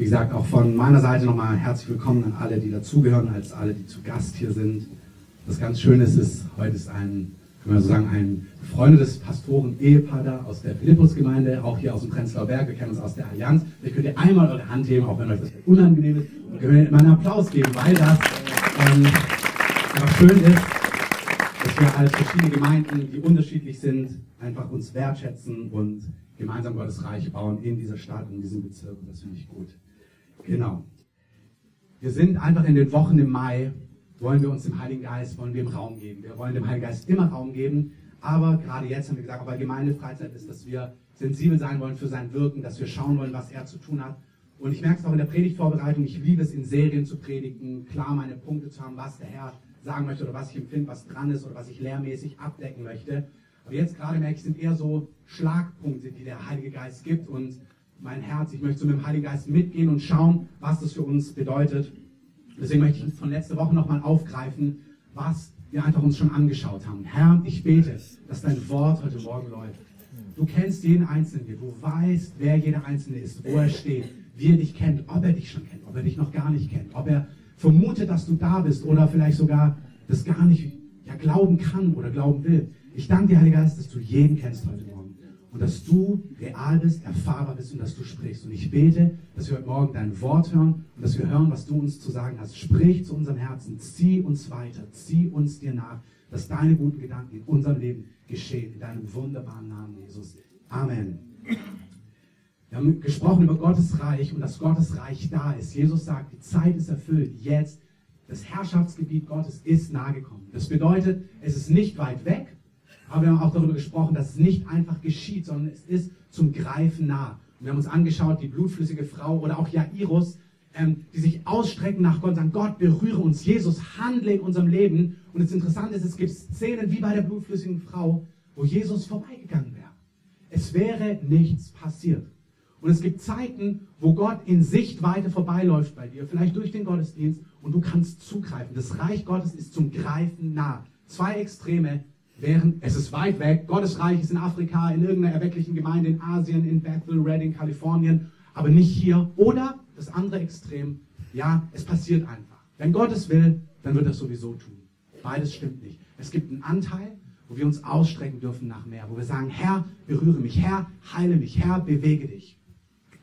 Wie gesagt, auch von meiner Seite nochmal herzlich willkommen an alle, die dazugehören, als alle, die zu Gast hier sind. Das ganz Schöne ist, ist heute ist ein, können wir so sagen, ein befreundetes Pastoren-Ehepaar da aus der Philippus-Gemeinde, auch hier aus dem Prenzlauer Berg. Wir kennen uns aus der Allianz. Vielleicht könnt ihr einmal eure Hand heben, auch wenn euch das unangenehm ist. Und könnt ihr immer einen Applaus geben, weil das ähm, einfach schön ist, dass wir als verschiedene Gemeinden, die unterschiedlich sind, einfach uns wertschätzen und gemeinsam Gottes Reich bauen in dieser Stadt, in diesem Bezirk. Und das finde ich gut. Genau. Wir sind einfach in den Wochen im Mai, wollen wir uns dem Heiligen Geist, wollen wir ihm Raum geben. Wir wollen dem Heiligen Geist immer Raum geben, aber gerade jetzt haben wir gesagt, auch weil Gemeindefreizeit ist, dass wir sensibel sein wollen für sein Wirken, dass wir schauen wollen, was er zu tun hat. Und ich merke es auch in der Predigtvorbereitung, ich liebe es in Serien zu predigen, klar meine Punkte zu haben, was der Herr sagen möchte oder was ich empfinde, was dran ist oder was ich lehrmäßig abdecken möchte. Aber jetzt gerade merke ich, sind eher so Schlagpunkte, die der Heilige Geist gibt und mein Herz, ich möchte mit dem Heiligen Geist mitgehen und schauen, was das für uns bedeutet. Deswegen möchte ich von letzter Woche nochmal aufgreifen, was wir einfach uns schon angeschaut haben. Herr, ich bete, dass dein Wort heute Morgen läuft. Du kennst jeden Einzelnen. Du weißt, wer jeder Einzelne ist, wo er steht, wie er dich kennt, ob er dich schon kennt, ob er dich noch gar nicht kennt, ob er vermutet, dass du da bist oder vielleicht sogar das gar nicht ja, glauben kann oder glauben will. Ich danke dir, Heiliger Geist, dass du jeden kennst heute Morgen und dass du real bist, erfahrbar bist und dass du sprichst. Und ich bete, dass wir heute Morgen dein Wort hören und dass wir hören, was du uns zu sagen hast. Sprich zu unserem Herzen, zieh uns weiter, zieh uns dir nach, dass deine guten Gedanken in unserem Leben geschehen. In deinem wunderbaren Namen, Jesus. Amen. Wir haben gesprochen über Gottes Reich und dass Gottes Reich da ist. Jesus sagt, die Zeit ist erfüllt. Jetzt, das Herrschaftsgebiet Gottes ist nahe gekommen. Das bedeutet, es ist nicht weit weg, aber wir haben auch darüber gesprochen, dass es nicht einfach geschieht, sondern es ist zum Greifen nah. Und wir haben uns angeschaut, die blutflüssige Frau oder auch Jairus, ähm, die sich ausstrecken nach Gott und sagen, Gott, berühre uns, Jesus, handle in unserem Leben. Und das Interessante ist, es gibt Szenen wie bei der blutflüssigen Frau, wo Jesus vorbeigegangen wäre. Es wäre nichts passiert. Und es gibt Zeiten, wo Gott in Sichtweite vorbeiläuft bei dir, vielleicht durch den Gottesdienst, und du kannst zugreifen. Das Reich Gottes ist zum Greifen nah. Zwei Extreme, während es ist weit weg. Gottes Reich ist in Afrika, in irgendeiner erwecklichen Gemeinde in Asien, in Bethel, Redding, Kalifornien, aber nicht hier. Oder das andere Extrem, ja, es passiert einfach. Wenn Gott es will, dann wird er es sowieso tun. Beides stimmt nicht. Es gibt einen Anteil, wo wir uns ausstrecken dürfen nach mehr, wo wir sagen, Herr, berühre mich, Herr, heile mich, Herr, bewege dich.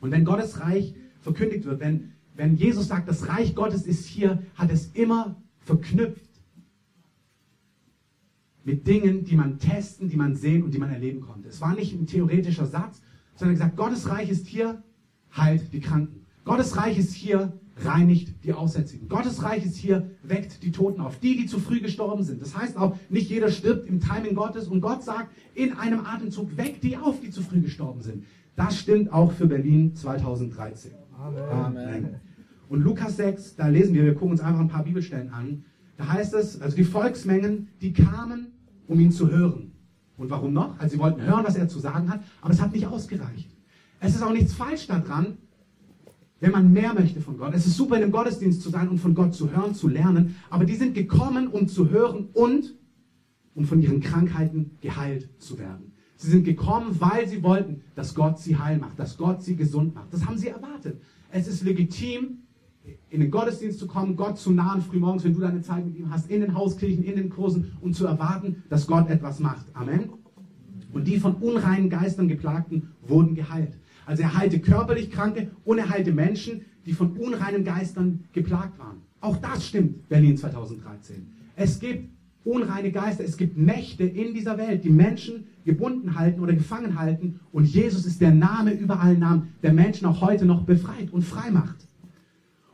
Und wenn Gottes Reich verkündigt wird, wenn, wenn Jesus sagt, das Reich Gottes ist hier, hat es immer verknüpft mit Dingen, die man testen, die man sehen und die man erleben konnte. Es war nicht ein theoretischer Satz, sondern gesagt, Gottes Reich ist hier, heilt die Kranken. Gottes Reich ist hier, reinigt die Aussätzigen. Gottes Reich ist hier, weckt die Toten auf. Die, die zu früh gestorben sind. Das heißt auch, nicht jeder stirbt im Timing Gottes und Gott sagt in einem Atemzug, weckt die auf, die zu früh gestorben sind. Das stimmt auch für Berlin 2013. Amen. Amen. Und Lukas 6, da lesen wir, wir gucken uns einfach ein paar Bibelstellen an. Da heißt es, also die Volksmengen, die kamen um ihn zu hören. Und warum noch? Also sie wollten hören, was er zu sagen hat, aber es hat nicht ausgereicht. Es ist auch nichts falsch daran, wenn man mehr möchte von Gott. Es ist super, in einem Gottesdienst zu sein und von Gott zu hören, zu lernen, aber die sind gekommen, um zu hören und um von ihren Krankheiten geheilt zu werden. Sie sind gekommen, weil sie wollten, dass Gott sie heil macht, dass Gott sie gesund macht. Das haben sie erwartet. Es ist legitim, in den Gottesdienst zu kommen, Gott zu nahen frühmorgens, wenn du deine Zeit mit ihm hast, in den Hauskirchen, in den Kursen und zu erwarten, dass Gott etwas macht. Amen. Und die von unreinen Geistern geplagten wurden geheilt. Also er heilte körperlich Kranke und er heilte Menschen, die von unreinen Geistern geplagt waren. Auch das stimmt, Berlin 2013. Es gibt unreine Geister, es gibt Mächte in dieser Welt, die Menschen gebunden halten oder gefangen halten. Und Jesus ist der Name über allen Namen, der Menschen auch heute noch befreit und frei macht.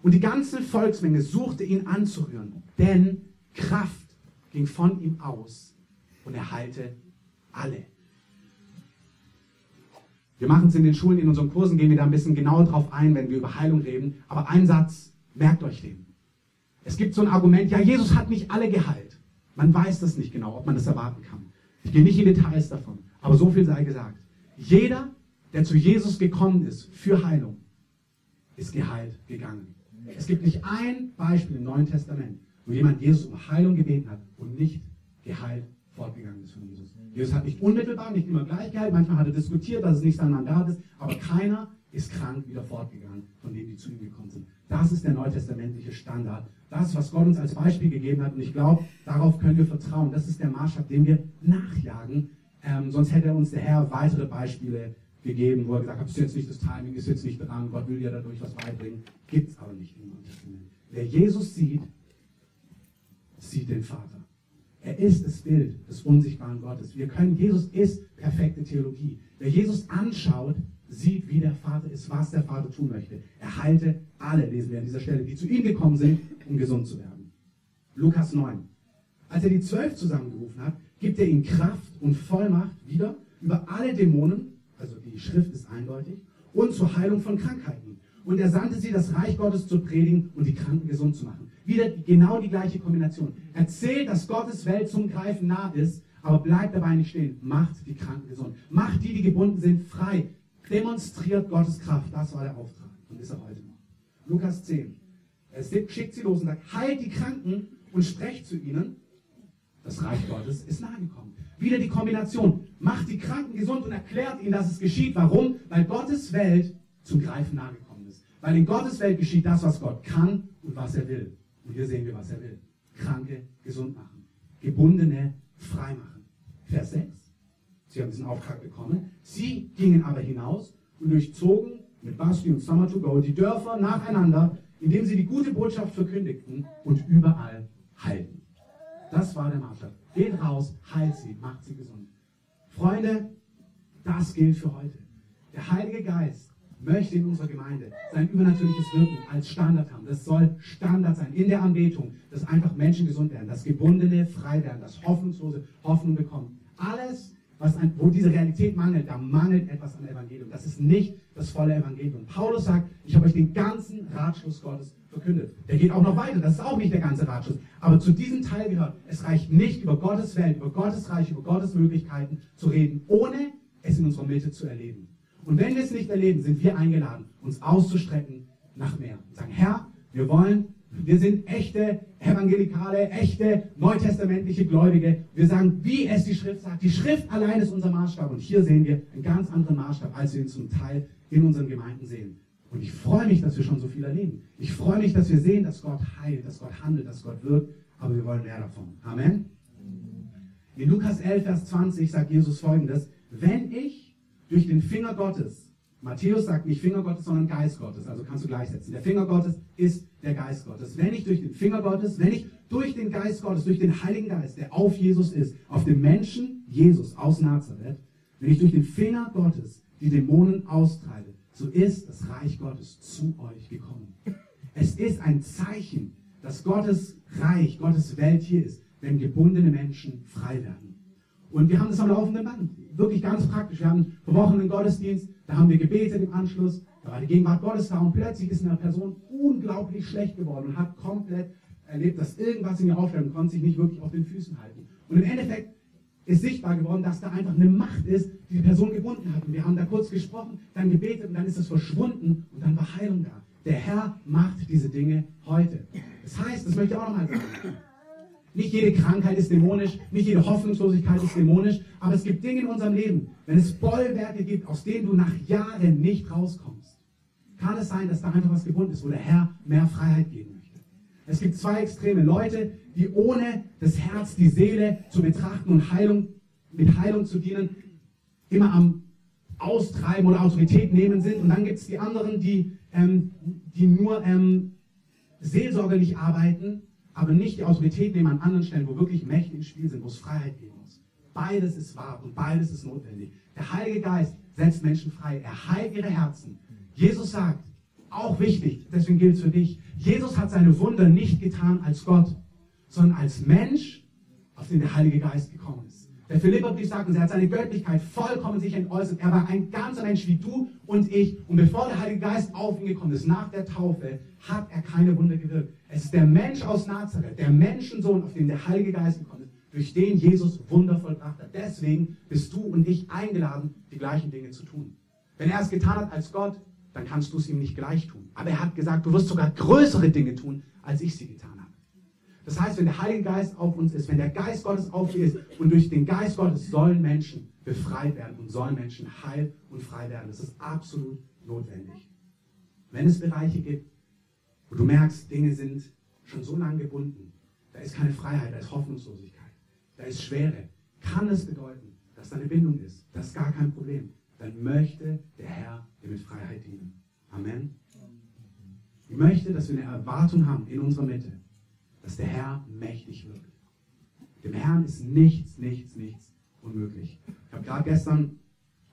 Und die ganze Volksmenge suchte ihn anzurühren, denn Kraft ging von ihm aus und er heilte alle. Wir machen es in den Schulen, in unseren Kursen, gehen wir da ein bisschen genauer drauf ein, wenn wir über Heilung reden. Aber ein Satz, merkt euch den. Es gibt so ein Argument, ja, Jesus hat nicht alle geheilt. Man weiß das nicht genau, ob man das erwarten kann. Ich gehe nicht in Details davon, aber so viel sei gesagt. Jeder, der zu Jesus gekommen ist für Heilung, ist geheilt gegangen. Es gibt nicht ein Beispiel im Neuen Testament, wo jemand Jesus um Heilung gebeten hat und nicht geheilt fortgegangen ist von Jesus. Jesus hat nicht unmittelbar, nicht immer gleich geheilt, manchmal hat er diskutiert, dass es nicht sein Mandat ist, aber keiner ist krank wieder fortgegangen, von denen, die zu ihm gekommen sind. Das ist der neutestamentliche Standard. Das, was Gott uns als Beispiel gegeben hat. Und ich glaube, darauf können wir vertrauen. Das ist der Maßstab, den wir nachjagen. Ähm, sonst hätte uns der Herr weitere Beispiele gegeben, wo er gesagt hat, ist jetzt nicht das Timing, ist jetzt nicht dran, Gott will ja dadurch was beibringen. Gibt es aber nicht im Neuen Testament. Wer Jesus sieht, sieht den Vater. Er ist das Bild des unsichtbaren Gottes. Wir können, Jesus ist perfekte Theologie. Wer Jesus anschaut, sieht, wie der Vater ist, was der Vater tun möchte. Er heilte alle, lesen wir an dieser Stelle, die zu ihm gekommen sind, um gesund zu werden. Lukas 9. Als er die zwölf zusammengerufen hat, gibt er ihnen Kraft und Vollmacht wieder über alle Dämonen, die Schrift ist eindeutig, und zur Heilung von Krankheiten. Und er sandte sie, das Reich Gottes zu predigen und die Kranken gesund zu machen. Wieder genau die gleiche Kombination. Erzählt, dass Gottes Welt zum Greifen nah ist, aber bleibt dabei nicht stehen. Macht die Kranken gesund. Macht die, die gebunden sind, frei demonstriert Gottes Kraft. Das war der Auftrag und ist er heute noch. Lukas 10. Er schickt sie los und sagt, heilt die Kranken und sprecht zu ihnen. Das Reich Gottes ist nahe gekommen. Wieder die Kombination. Macht die Kranken gesund und erklärt ihnen, dass es geschieht. Warum? Weil Gottes Welt zum Greifen nahe gekommen ist. Weil in Gottes Welt geschieht das, was Gott kann und was er will. Und hier sehen wir, was er will. Kranke gesund machen. Gebundene frei machen. Vers 6. Sie haben diesen Auftrag bekommen. Sie gingen aber hinaus und durchzogen mit Basti und Summer to Go die Dörfer nacheinander, indem sie die gute Botschaft verkündigten und überall heilten. Das war der Maßstab. Geht raus, heilt sie, macht sie gesund. Freunde, das gilt für heute. Der Heilige Geist möchte in unserer Gemeinde sein übernatürliches Wirken als Standard haben. Das soll Standard sein in der Anbetung, dass einfach Menschen gesund werden, dass Gebundene frei werden, dass Hoffnungslose Hoffnung bekommen. Alles was an, wo diese Realität mangelt, da mangelt etwas an Evangelium. Das ist nicht das volle Evangelium. Paulus sagt, ich habe euch den ganzen Ratschluss Gottes verkündet. Der geht auch noch weiter, das ist auch nicht der ganze Ratschluss. Aber zu diesem Teil gehört, es reicht nicht über Gottes Welt, über Gottes Reich, über Gottes Möglichkeiten zu reden, ohne es in unserer Mitte zu erleben. Und wenn wir es nicht erleben, sind wir eingeladen, uns auszustrecken nach mehr. Und sagen, Herr, wir wollen wir sind echte evangelikale, echte neutestamentliche Gläubige. Wir sagen, wie es die Schrift sagt. Die Schrift allein ist unser Maßstab. Und hier sehen wir einen ganz anderen Maßstab, als wir ihn zum Teil in unseren Gemeinden sehen. Und ich freue mich, dass wir schon so viel erleben. Ich freue mich, dass wir sehen, dass Gott heilt, dass Gott handelt, dass Gott wirkt. Aber wir wollen mehr davon. Amen. In Lukas 11, Vers 20 sagt Jesus folgendes. Wenn ich durch den Finger Gottes Matthäus sagt nicht Finger Gottes, sondern Geist Gottes. Also kannst du gleichsetzen. Der Finger Gottes ist der Geist Gottes. Wenn ich durch den Finger Gottes, wenn ich durch den Geist Gottes, durch den Heiligen Geist, der auf Jesus ist, auf den Menschen Jesus aus Nazareth, wenn ich durch den Finger Gottes die Dämonen austreibe, so ist das Reich Gottes zu euch gekommen. Es ist ein Zeichen, dass Gottes Reich, Gottes Welt hier ist, wenn gebundene Menschen frei werden. Und wir haben das am laufenden Band. Wirklich ganz praktisch. Wir haben vor Wochen einen Gottesdienst, da haben wir gebetet im Anschluss, da war die Gegenwart Gottes da und plötzlich ist eine Person unglaublich schlecht geworden und hat komplett erlebt, dass irgendwas in ihr aufstellt und konnte sich nicht wirklich auf den Füßen halten. Und im Endeffekt ist sichtbar geworden, dass da einfach eine Macht ist, die die Person gebunden hat. Und wir haben da kurz gesprochen, dann gebetet und dann ist es verschwunden und dann war Heilung da. Der Herr macht diese Dinge heute. Das heißt, das möchte ich auch nochmal sagen, nicht jede Krankheit ist dämonisch, nicht jede Hoffnungslosigkeit ist dämonisch, aber es gibt Dinge in unserem Leben, wenn es Bollwerke gibt, aus denen du nach Jahren nicht rauskommst, kann es sein, dass da einfach was gebunden ist, wo der Herr mehr Freiheit geben möchte. Es gibt zwei extreme Leute, die ohne das Herz, die Seele zu betrachten und Heilung, mit Heilung zu dienen, immer am Austreiben oder Autorität nehmen sind. Und dann gibt es die anderen, die, ähm, die nur ähm, seelsorgerlich arbeiten aber nicht die Autorität nehmen an anderen Stellen, wo wirklich Mächte im Spiel sind, wo es Freiheit geben muss. Beides ist wahr und beides ist notwendig. Der Heilige Geist setzt Menschen frei. Er heilt ihre Herzen. Jesus sagt, auch wichtig, deswegen gilt es für dich, Jesus hat seine Wunder nicht getan als Gott, sondern als Mensch, auf den der Heilige Geist gekommen ist. Der Philipperbrief sagt uns, er hat seine Göttlichkeit vollkommen sich entäußert. Er war ein ganzer Mensch wie du und ich. Und bevor der Heilige Geist auf ihn gekommen ist, nach der Taufe, hat er keine Wunder gewirkt. Es ist der Mensch aus Nazareth, der Menschensohn, auf den der Heilige Geist gekommen ist, durch den Jesus Wunder vollbracht hat. Deswegen bist du und ich eingeladen, die gleichen Dinge zu tun. Wenn er es getan hat als Gott, dann kannst du es ihm nicht gleich tun. Aber er hat gesagt, du wirst sogar größere Dinge tun, als ich sie getan habe. Das heißt, wenn der Heilige Geist auf uns ist, wenn der Geist Gottes auf dir ist und durch den Geist Gottes sollen Menschen befreit werden und sollen Menschen heil und frei werden. Das ist absolut notwendig. Wenn es Bereiche gibt, wo du merkst, Dinge sind schon so lange gebunden, da ist keine Freiheit, da ist Hoffnungslosigkeit, da ist Schwere, kann es bedeuten, dass da eine Bindung ist. Das ist gar kein Problem. Dann möchte der Herr dir mit Freiheit dienen. Amen. Ich möchte, dass wir eine Erwartung haben in unserer Mitte, dass der Herr mächtig wirkt. Dem Herrn ist nichts, nichts, nichts unmöglich. Ich habe gerade gestern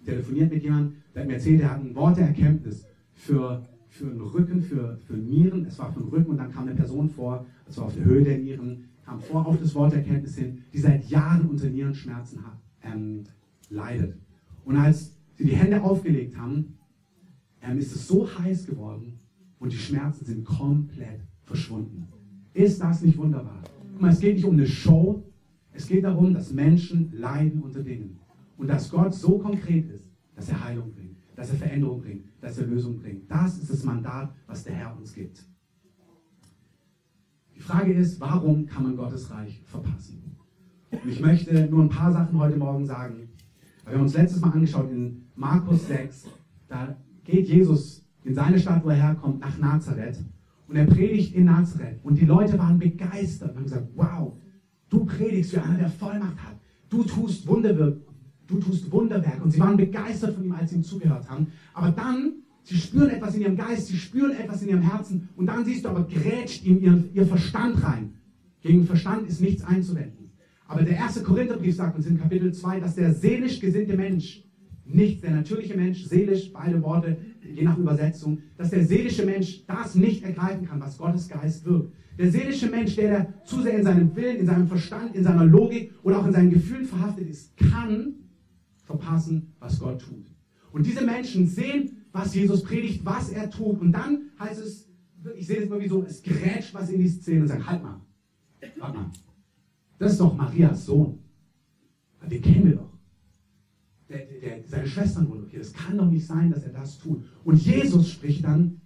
telefoniert mit jemandem, der hat mir erzählt, er hat ein Wort der Erkenntnis für, für den Rücken, für, für Nieren. Es war für den Rücken und dann kam eine Person vor, das war auf der Höhe der Nieren, kam vor auf das Wort der Erkenntnis hin, die seit Jahren unter Nierenschmerzen hat, ähm, leidet. Und als sie die Hände aufgelegt haben, ähm, ist es so heiß geworden und die Schmerzen sind komplett verschwunden. Ist das nicht wunderbar? Es geht nicht um eine Show, es geht darum, dass Menschen leiden unter Dingen. Und dass Gott so konkret ist, dass er Heilung bringt, dass er Veränderung bringt, dass er Lösung bringt. Das ist das Mandat, was der Herr uns gibt. Die Frage ist, warum kann man Gottes Reich verpassen? Und ich möchte nur ein paar Sachen heute Morgen sagen. Wir haben uns letztes Mal angeschaut in Markus 6, da geht Jesus in seine Stadt, wo er herkommt, nach Nazareth. Und er predigt in Nazareth. Und die Leute waren begeistert und haben gesagt, wow, du predigst für einen, der Vollmacht hat. Du tust Wunderwirk, du tust Wunderwerk. Und sie waren begeistert von ihm, als sie ihm zugehört haben. Aber dann, sie spüren etwas in ihrem Geist, sie spüren etwas in ihrem Herzen. Und dann siehst du aber, grätscht ihm ihr, ihr Verstand rein. Gegen Verstand ist nichts einzuwenden. Aber der erste Korintherbrief sagt uns in Kapitel 2, dass der seelisch gesinnte Mensch nicht der natürliche Mensch, seelisch, beide Worte, je nach Übersetzung, dass der seelische Mensch das nicht ergreifen kann, was Gottes Geist wirkt. Der seelische Mensch, der, der zu sehr in seinem Willen, in seinem Verstand, in seiner Logik oder auch in seinen Gefühlen verhaftet ist, kann verpassen, was Gott tut. Und diese Menschen sehen, was Jesus predigt, was er tut. Und dann heißt es, ich sehe es immer wie so, es grätscht was in die Szene und sagt, halt mal, warte mal, das ist doch Marias Sohn. Den kennen wir doch der, der, seine Schwestern wurden okay. Es kann doch nicht sein, dass er das tut. Und Jesus spricht dann,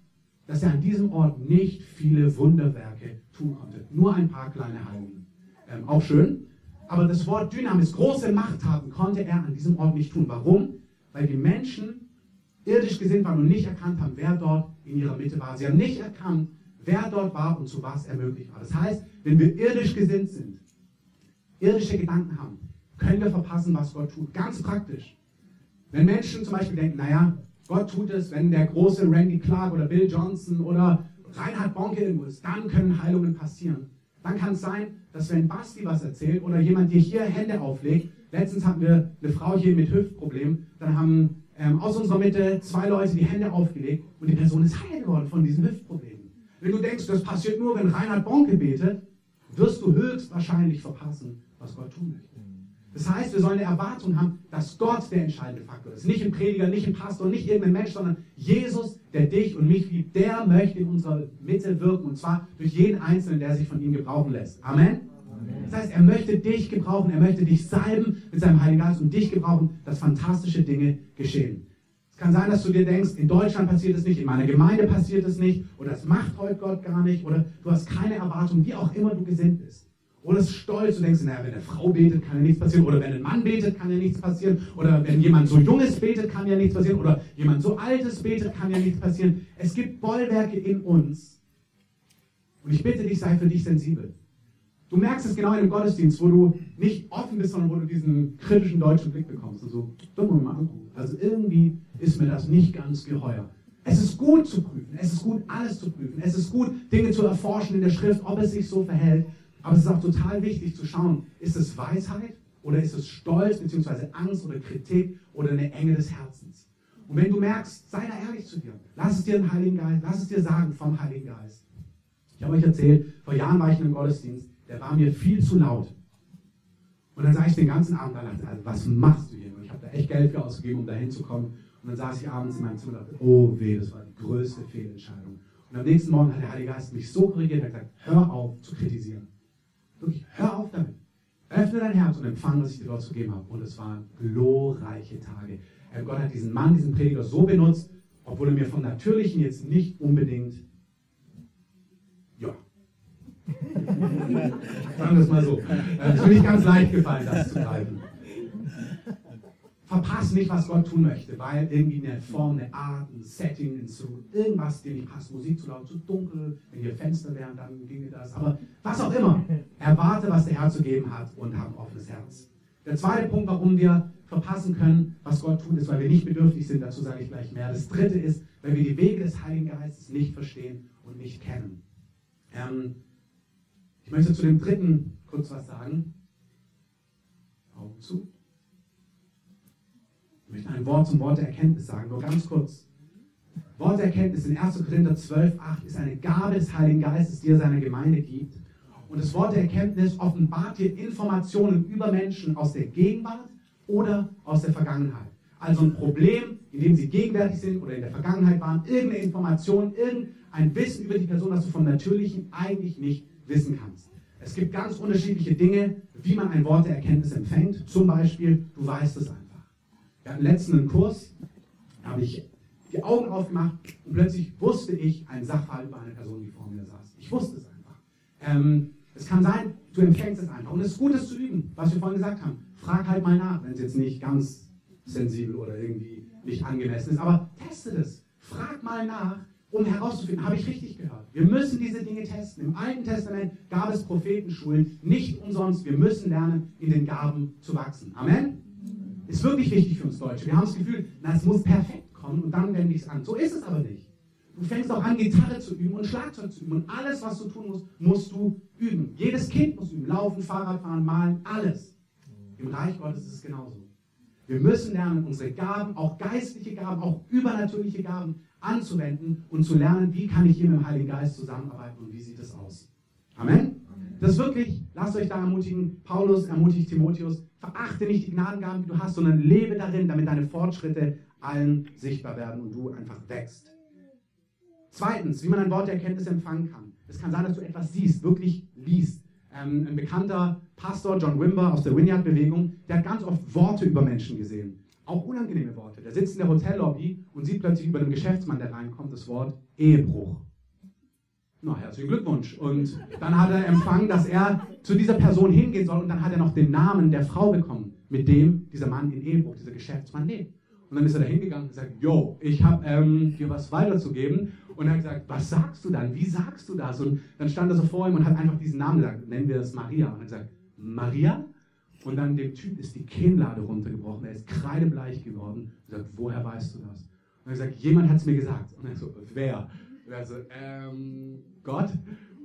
dass er an diesem Ort nicht viele Wunderwerke tun konnte. Nur ein paar kleine Heilungen. Ähm, auch schön. Aber das Wort Dynamis, große Machttaten, konnte er an diesem Ort nicht tun. Warum? Weil die Menschen irdisch gesinnt waren und nicht erkannt haben, wer dort in ihrer Mitte war. Sie haben nicht erkannt, wer dort war und zu was er möglich war. Das heißt, wenn wir irdisch gesinnt sind, irdische Gedanken haben, können wir verpassen, was Gott tut. Ganz praktisch. Wenn Menschen zum Beispiel denken, naja, Gott tut es, wenn der große Randy Clark oder Bill Johnson oder Reinhard Bonke irgendwo ist, dann können Heilungen passieren. Dann kann es sein, dass wenn Basti was erzählt oder jemand dir hier Hände auflegt, letztens hatten wir eine Frau hier mit Hüftproblemen, dann haben ähm, aus unserer Mitte zwei Leute die Hände aufgelegt und die Person ist heil geworden von diesen Hüftproblemen. Wenn du denkst, das passiert nur, wenn Reinhard Bonke betet, wirst du höchstwahrscheinlich verpassen, was Gott tun möchte. Das heißt, wir sollen eine Erwartung haben, dass Gott der entscheidende Faktor ist. Nicht ein Prediger, nicht ein Pastor, nicht irgendein Mensch, sondern Jesus, der dich und mich liebt, der möchte in unserer Mitte wirken und zwar durch jeden Einzelnen, der sich von ihm gebrauchen lässt. Amen. Das heißt, er möchte dich gebrauchen, er möchte dich salben mit seinem Heiligen Geist und dich gebrauchen, dass fantastische Dinge geschehen. Es kann sein, dass du dir denkst, in Deutschland passiert es nicht, in meiner Gemeinde passiert es nicht, oder es macht heute Gott gar nicht, oder du hast keine Erwartung, wie auch immer du gesinnt bist. Oder es stolz und denkst, naja, wenn eine Frau betet, kann ja nichts passieren. Oder wenn ein Mann betet, kann ja nichts passieren. Oder wenn jemand so junges betet, kann ja nichts passieren. Oder jemand so altes betet, kann ja nichts passieren. Es gibt Bollwerke in uns. Und ich bitte dich, sei für dich sensibel. Du merkst es genau in einem Gottesdienst, wo du nicht offen bist, sondern wo du diesen kritischen deutschen Blick bekommst. Und so, dumm. Also irgendwie ist mir das nicht ganz geheuer. Es ist gut zu prüfen. Es ist gut, alles zu prüfen. Es ist gut, Dinge zu erforschen in der Schrift, ob es sich so verhält. Aber es ist auch total wichtig zu schauen, ist es Weisheit oder ist es Stolz bzw. Angst oder Kritik oder eine Enge des Herzens? Und wenn du merkst, sei da ehrlich zu dir. Lass es dir den Heiligen Geist, lass es dir sagen vom Heiligen Geist. Ich habe euch erzählt, vor Jahren war ich in einem Gottesdienst, der war mir viel zu laut. Und dann saß ich den ganzen Abend da also was machst du hier? Und ich habe da echt Geld für ausgegeben, um da hinzukommen. Und dann saß ich abends in meinem Zimmer und dachte, oh weh, das war die größte Fehlentscheidung. Und am nächsten Morgen hat der Heilige Geist mich so korrigiert, er hat gesagt, hör auf zu kritisieren. Wirklich, hör auf damit. Öffne dein Herz und empfange, was ich dir dort zu geben habe. Und es waren glorreiche Tage. Gott hat diesen Mann, diesen Prediger so benutzt, obwohl er mir vom Natürlichen jetzt nicht unbedingt, ja, sagen wir es mal so, es ist mir nicht ganz leicht gefallen, das zu greifen. Verpassen nicht, was Gott tun möchte, weil irgendwie eine Form, eine Art, ein Setting, ein irgendwas dir nicht passt, Musik zu laut, zu dunkel, wenn hier Fenster wären, dann ginge das. Aber was auch immer, erwarte, was der Herr zu geben hat und hab ein offenes Herz. Der zweite Punkt, warum wir verpassen können, was Gott tut, ist, weil wir nicht bedürftig sind. Dazu sage ich gleich mehr. Das dritte ist, weil wir die Wege des Heiligen Geistes nicht verstehen und nicht kennen. Ähm, ich möchte zu dem dritten kurz was sagen. Augen zu. Ein Wort zum Wort der Erkenntnis sagen, nur ganz kurz. Wort der Erkenntnis in 1. Korinther 12, 8 ist eine Gabe des Heiligen Geistes, die er seiner Gemeinde gibt. Und das Wort der Erkenntnis offenbart dir Informationen über Menschen aus der Gegenwart oder aus der Vergangenheit. Also ein Problem, in dem sie gegenwärtig sind oder in der Vergangenheit waren, irgendeine Information, irgendein Wissen über die Person, das du vom Natürlichen eigentlich nicht wissen kannst. Es gibt ganz unterschiedliche Dinge, wie man ein Wort der Erkenntnis empfängt. Zum Beispiel, du weißt es einfach. Wir hatten letzten einen Kurs, da habe ich die Augen aufgemacht und plötzlich wusste ich einen Sachverhalt über eine Person, die vor mir saß. Ich wusste es einfach. Ähm, es kann sein, du empfängst es einfach. Und es ist gut, es zu üben, was wir vorhin gesagt haben. Frag halt mal nach, wenn es jetzt nicht ganz sensibel oder irgendwie nicht angemessen ist. Aber teste das. Frag mal nach, um herauszufinden, habe ich richtig gehört. Wir müssen diese Dinge testen. Im Alten Testament gab es Prophetenschulen, nicht umsonst. Wir müssen lernen, in den Gaben zu wachsen. Amen? Ist wirklich wichtig für uns Deutsche. Wir haben das Gefühl, na, es muss perfekt kommen und dann wende ich es an. So ist es aber nicht. Du fängst auch an, Gitarre zu üben und Schlagzeug zu üben. Und alles, was du tun musst, musst du üben. Jedes Kind muss üben. Laufen, Fahrrad fahren, malen, alles. Im Reich Gottes ist es genauso. Wir müssen lernen, unsere Gaben, auch geistliche Gaben, auch übernatürliche Gaben anzuwenden und zu lernen, wie kann ich hier mit dem Heiligen Geist zusammenarbeiten und wie sieht es aus. Amen? Das wirklich, lasst euch da ermutigen. Paulus ermutigt Timotheus, verachte nicht die Gnadengaben, die du hast, sondern lebe darin, damit deine Fortschritte allen sichtbar werden und du einfach wächst. Zweitens, wie man ein Wort der Erkenntnis empfangen kann. Es kann sein, dass du etwas siehst, wirklich liest. Ähm, ein bekannter Pastor, John Wimber aus der Vineyard-Bewegung, der hat ganz oft Worte über Menschen gesehen. Auch unangenehme Worte. Der sitzt in der Hotellobby und sieht plötzlich über einen Geschäftsmann, der reinkommt, das Wort Ehebruch. Na, herzlichen Glückwunsch. Und dann hat er empfangen, dass er zu dieser Person hingehen soll und dann hat er noch den Namen der Frau bekommen, mit dem dieser Mann in Ehebruch, dieser Geschäftsmann lebt. Und dann ist er da hingegangen und gesagt, yo, ich habe ähm, dir was weiterzugeben. Und er hat gesagt, was sagst du dann? Wie sagst du das? Und dann stand er so vor ihm und hat einfach diesen Namen gesagt, nennen wir es Maria. Und er hat gesagt, Maria? Und dann dem Typ ist die Kinnlade runtergebrochen, er ist kreidebleich geworden. Er sagt, woher weißt du das? Und er hat gesagt, jemand hat es mir gesagt. Und er so, wer? Und er so, ähm, Gott.